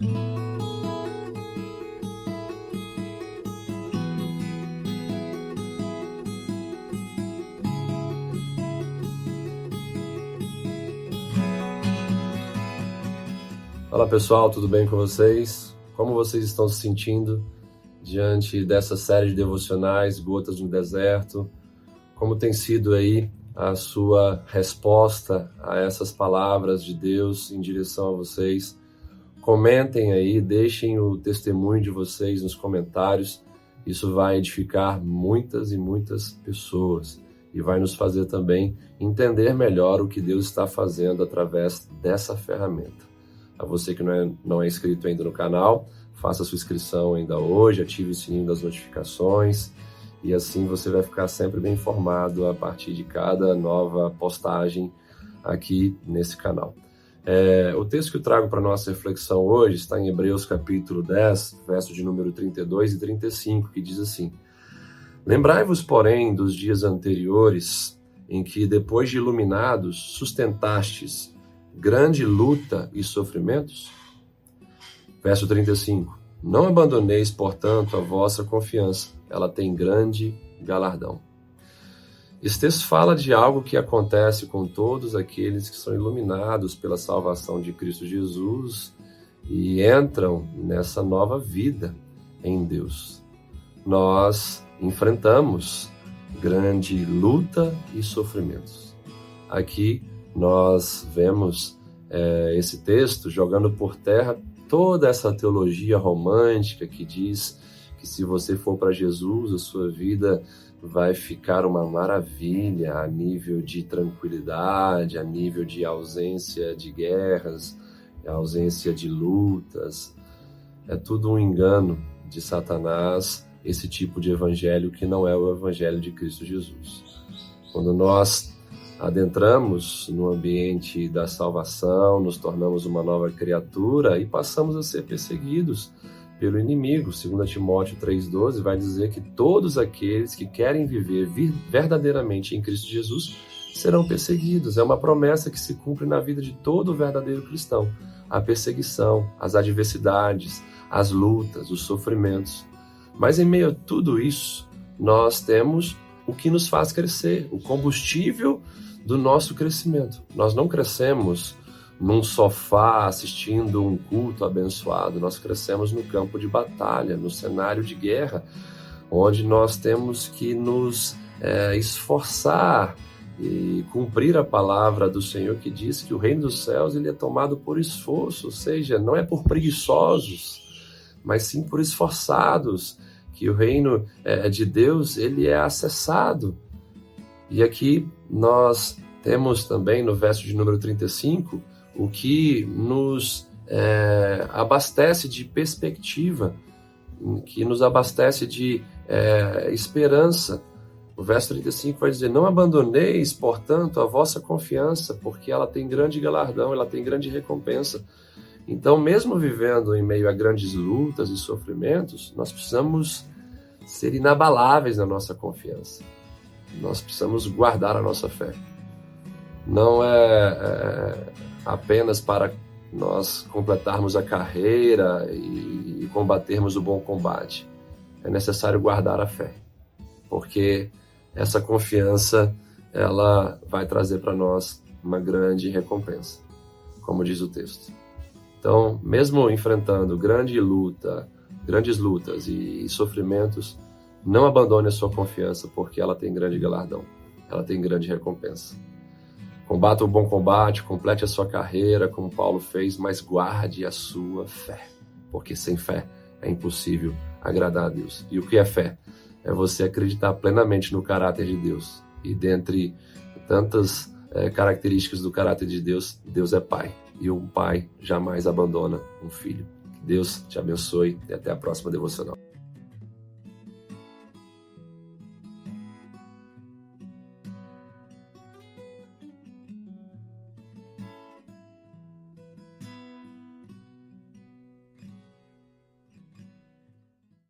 Olá pessoal, tudo bem com vocês? Como vocês estão se sentindo diante dessa série de devocionais, Gotas no Deserto? Como tem sido aí a sua resposta a essas palavras de Deus em direção a vocês? Comentem aí, deixem o testemunho de vocês nos comentários. Isso vai edificar muitas e muitas pessoas e vai nos fazer também entender melhor o que Deus está fazendo através dessa ferramenta. A você que não é, não é inscrito ainda no canal, faça sua inscrição ainda hoje, ative o sininho das notificações e assim você vai ficar sempre bem informado a partir de cada nova postagem aqui nesse canal. É, o texto que eu trago para nossa reflexão hoje está em Hebreus capítulo 10, verso de número 32 e 35, que diz assim: Lembrai-vos, porém, dos dias anteriores, em que, depois de iluminados, sustentastes grande luta e sofrimentos? Verso 35. Não abandoneis, portanto, a vossa confiança, ela tem grande galardão. Esse texto fala de algo que acontece com todos aqueles que são iluminados pela salvação de Cristo Jesus e entram nessa nova vida em Deus. Nós enfrentamos grande luta e sofrimentos. Aqui nós vemos é, esse texto jogando por terra toda essa teologia romântica que diz que se você for para Jesus, a sua vida vai ficar uma maravilha a nível de tranquilidade, a nível de ausência de guerras, ausência de lutas. É tudo um engano de Satanás, esse tipo de evangelho que não é o evangelho de Cristo Jesus. Quando nós adentramos no ambiente da salvação, nos tornamos uma nova criatura e passamos a ser perseguidos pelo inimigo. 2 Timóteo 3,12 vai dizer que todos aqueles que querem viver verdadeiramente em Cristo Jesus serão perseguidos. É uma promessa que se cumpre na vida de todo verdadeiro cristão. A perseguição, as adversidades, as lutas, os sofrimentos. Mas em meio a tudo isso, nós temos o que nos faz crescer, o combustível do nosso crescimento. Nós não crescemos num sofá assistindo um culto abençoado, nós crescemos no campo de batalha, no cenário de guerra, onde nós temos que nos é, esforçar e cumprir a palavra do Senhor que diz que o reino dos céus ele é tomado por esforço, ou seja, não é por preguiçosos, mas sim por esforçados, que o reino é, de Deus ele é acessado. E aqui nós temos também no verso de número 35 o que nos é, abastece de perspectiva, que nos abastece de é, esperança. O verso 35 vai dizer: Não abandoneis, portanto, a vossa confiança, porque ela tem grande galardão, ela tem grande recompensa. Então, mesmo vivendo em meio a grandes lutas e sofrimentos, nós precisamos ser inabaláveis na nossa confiança. Nós precisamos guardar a nossa fé. Não é, é apenas para nós completarmos a carreira e, combatermos o bom combate. É necessário guardar a fé, porque essa confiança ela vai trazer para nós uma grande recompensa, como diz o texto. Então, mesmo enfrentando grande luta, grandes lutas e sofrimentos, não abandone a sua confiança, porque ela tem grande galardão, ela tem grande recompensa. Combata o bom combate, complete a sua carreira, como Paulo fez, mas guarde a sua fé, porque sem fé é impossível agradar a Deus. E o que é fé? É você acreditar plenamente no caráter de Deus. E dentre tantas é, características do caráter de Deus, Deus é Pai. E um pai jamais abandona um filho. Deus te abençoe e até a próxima devocional.